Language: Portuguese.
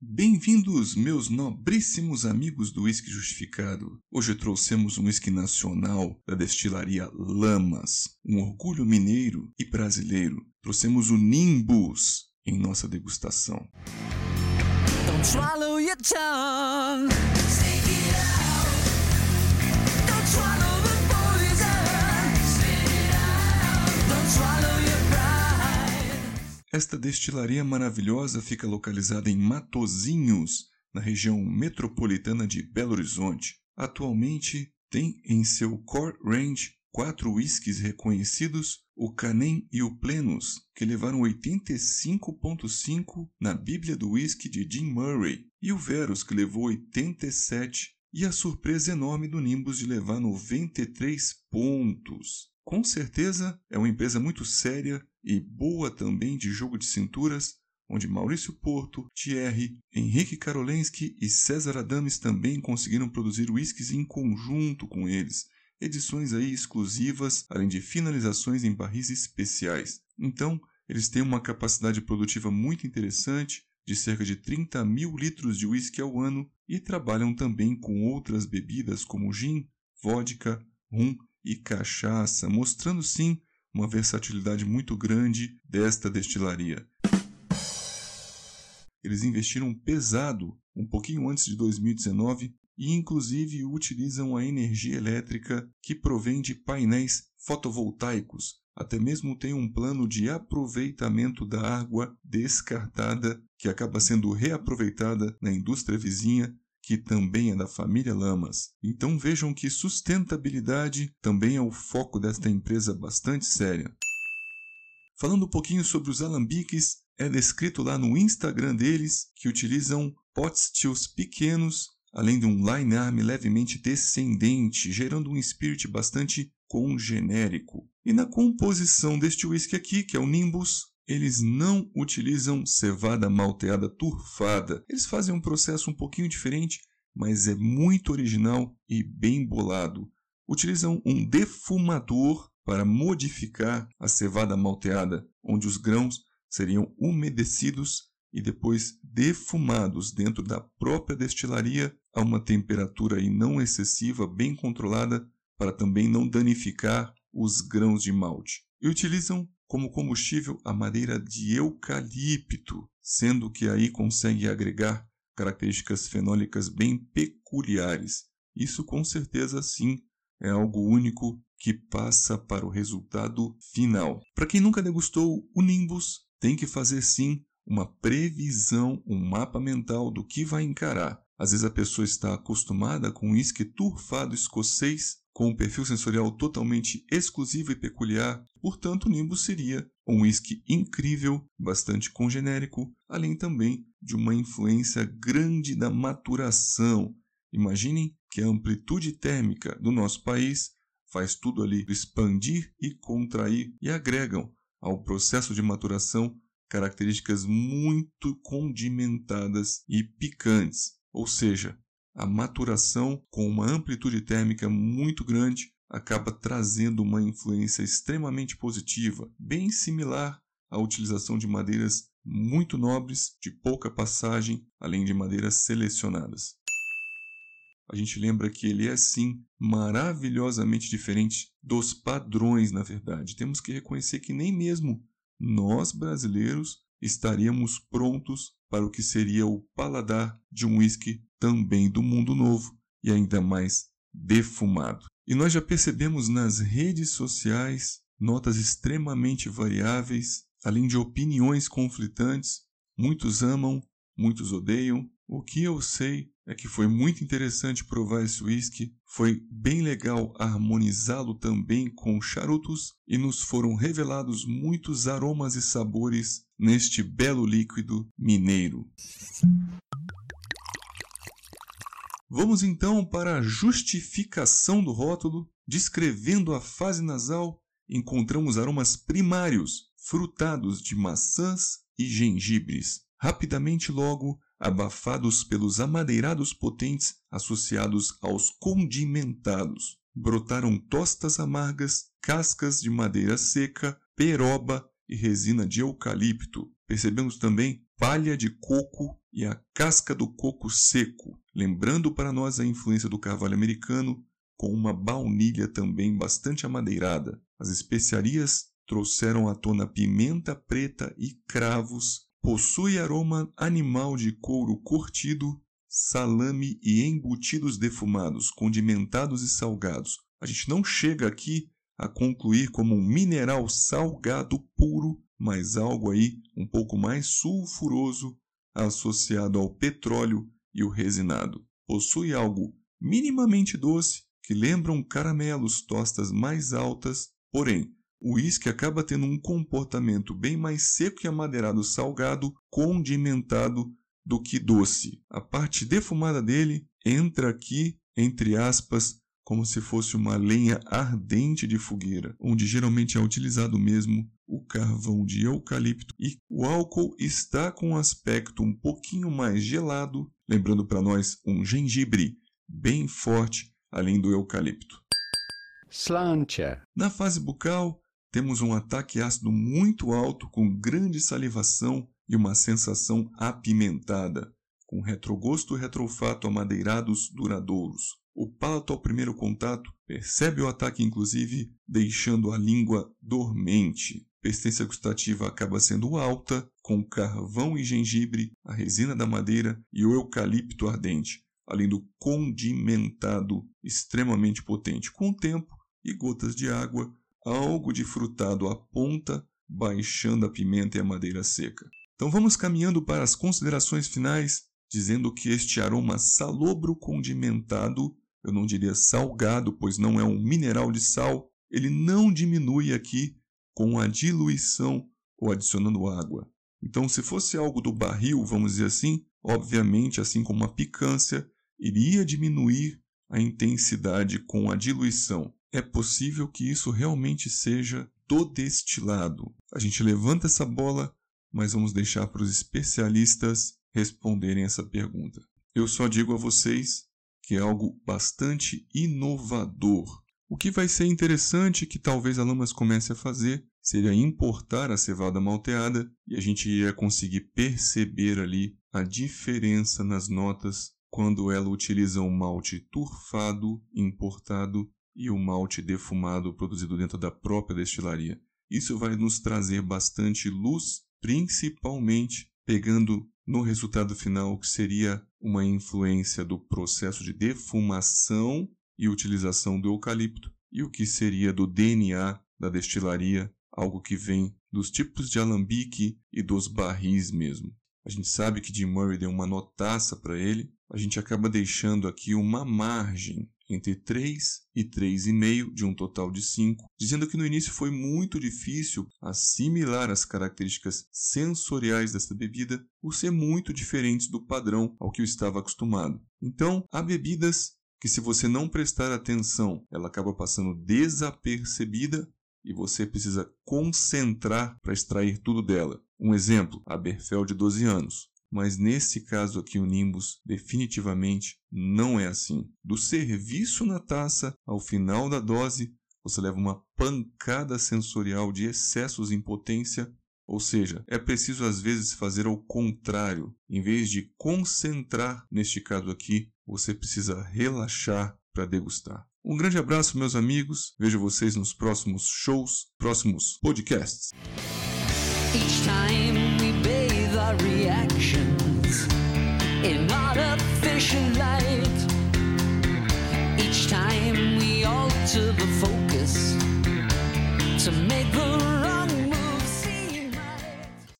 Bem-vindos, meus nobríssimos amigos do Whisky Justificado. Hoje trouxemos um whisky nacional da destilaria Lamas, um orgulho mineiro e brasileiro. Trouxemos o Nimbus em nossa degustação. Don't Esta destilaria maravilhosa fica localizada em Matozinhos, na região metropolitana de Belo Horizonte. Atualmente tem em seu core range quatro whiskies reconhecidos, o Canem e o Plenus, que levaram 85.5 na Bíblia do Whisky de Jim Murray, e o Verus, que levou 87, e a surpresa enorme do Nimbus de levar 93 pontos. Com certeza é uma empresa muito séria e boa também de jogo de cinturas, onde Maurício Porto, Thierry, Henrique Karolensky e César Adames também conseguiram produzir whiskies em conjunto com eles, edições aí exclusivas, além de finalizações em barris especiais. Então, eles têm uma capacidade produtiva muito interessante, de cerca de 30 mil litros de whisky ao ano, e trabalham também com outras bebidas como gin, vodka, rum e cachaça, mostrando sim uma versatilidade muito grande desta destilaria. Eles investiram pesado um pouquinho antes de 2019 e inclusive utilizam a energia elétrica que provém de painéis fotovoltaicos. Até mesmo tem um plano de aproveitamento da água descartada que acaba sendo reaproveitada na indústria vizinha que também é da família Lamas. Então vejam que sustentabilidade também é o foco desta empresa bastante séria. Falando um pouquinho sobre os alambiques, é descrito lá no Instagram deles que utilizam pot stills pequenos, além de um line arm levemente descendente, gerando um spirit bastante congenérico. E na composição deste whisky aqui, que é o Nimbus, eles não utilizam cevada malteada turfada. Eles fazem um processo um pouquinho diferente, mas é muito original e bem bolado. Utilizam um defumador para modificar a cevada malteada, onde os grãos seriam umedecidos e depois defumados dentro da própria destilaria a uma temperatura não excessiva, bem controlada, para também não danificar os grãos de malte. E utilizam como combustível a madeira de eucalipto, sendo que aí consegue agregar características fenólicas bem peculiares. Isso com certeza sim é algo único que passa para o resultado final. Para quem nunca degustou o Nimbus, tem que fazer sim uma previsão, um mapa mental do que vai encarar. Às vezes a pessoa está acostumada com um uísque turfado escocês com um perfil sensorial totalmente exclusivo e peculiar, portanto o Nimbus seria um whisky incrível, bastante congenérico, além também de uma influência grande da maturação. Imaginem que a amplitude térmica do nosso país faz tudo ali expandir e contrair e agregam ao processo de maturação características muito condimentadas e picantes, ou seja, a maturação com uma amplitude térmica muito grande acaba trazendo uma influência extremamente positiva, bem similar à utilização de madeiras muito nobres, de pouca passagem, além de madeiras selecionadas. A gente lembra que ele é sim maravilhosamente diferente dos padrões, na verdade. Temos que reconhecer que nem mesmo nós brasileiros estaríamos prontos para o que seria o paladar de um whisky também do mundo novo e ainda mais defumado. E nós já percebemos nas redes sociais notas extremamente variáveis, além de opiniões conflitantes. Muitos amam, muitos odeiam. O que eu sei é que foi muito interessante provar esse whisky, foi bem legal harmonizá-lo também com charutos e nos foram revelados muitos aromas e sabores neste belo líquido mineiro. Vamos então para a justificação do rótulo. Descrevendo a fase nasal, encontramos aromas primários, frutados de maçãs e gengibres. Rapidamente logo, abafados pelos amadeirados potentes associados aos condimentados. Brotaram tostas amargas, cascas de madeira seca, peroba e resina de eucalipto. percebemos também palha de coco e a casca do coco seco, lembrando para nós a influência do carvalho americano, com uma baunilha também bastante amadeirada. As especiarias trouxeram à tona pimenta preta e cravos, possui aroma animal de couro curtido, salame e embutidos defumados, condimentados e salgados. A gente não chega aqui a concluir como um mineral salgado puro, mas algo aí um pouco mais sulfuroso associado ao petróleo e o resinado. Possui algo minimamente doce que lembram caramelos, tostas mais altas, porém o uísque acaba tendo um comportamento bem mais seco e amadeirado salgado, condimentado do que doce. A parte defumada dele entra aqui, entre aspas, como se fosse uma lenha ardente de fogueira, onde geralmente é utilizado mesmo o carvão de eucalipto e o álcool está com um aspecto um pouquinho mais gelado, lembrando para nós um gengibre bem forte, além do eucalipto. Slantia. Na fase bucal, temos um ataque ácido muito alto, com grande salivação e uma sensação apimentada, com retrogosto e retrofato amadeirados duradouros. O palato ao primeiro contato percebe o ataque, inclusive, deixando a língua dormente. Persistência gustativa acaba sendo alta, com carvão e gengibre, a resina da madeira e o eucalipto ardente, além do condimentado extremamente potente. Com o tempo e gotas de água, algo de frutado aponta, baixando a pimenta e a madeira seca. Então vamos caminhando para as considerações finais, dizendo que este aroma salobro condimentado, eu não diria salgado, pois não é um mineral de sal, ele não diminui aqui com a diluição ou adicionando água. Então, se fosse algo do barril, vamos dizer assim, obviamente, assim como a picância, iria diminuir a intensidade com a diluição é possível que isso realmente seja do destilado. A gente levanta essa bola, mas vamos deixar para os especialistas responderem essa pergunta. Eu só digo a vocês que é algo bastante inovador. O que vai ser interessante que talvez a Lamas comece a fazer seria importar a cevada malteada e a gente ia conseguir perceber ali a diferença nas notas quando ela utiliza um malte turfado importado e o malte defumado produzido dentro da própria destilaria. Isso vai nos trazer bastante luz, principalmente pegando no resultado final que seria uma influência do processo de defumação e utilização do eucalipto e o que seria do DNA da destilaria, algo que vem dos tipos de alambique e dos barris mesmo. A gente sabe que Jim Murray deu uma notaça para ele, a gente acaba deixando aqui uma margem entre 3 e 3,5 de um total de 5, dizendo que no início foi muito difícil assimilar as características sensoriais dessa bebida por ser muito diferentes do padrão ao que eu estava acostumado. Então, há bebidas que se você não prestar atenção, ela acaba passando desapercebida e você precisa concentrar para extrair tudo dela. Um exemplo, a Berfel de 12 anos mas nesse caso aqui o Nimbus definitivamente não é assim. Do serviço na taça ao final da dose, você leva uma pancada sensorial de excessos em potência, ou seja, é preciso às vezes fazer ao contrário. Em vez de concentrar, neste caso aqui, você precisa relaxar para degustar. Um grande abraço, meus amigos. Vejo vocês nos próximos shows, próximos podcasts. Each time we bathe our reactions in artificial light. Each time we alter the focus to make the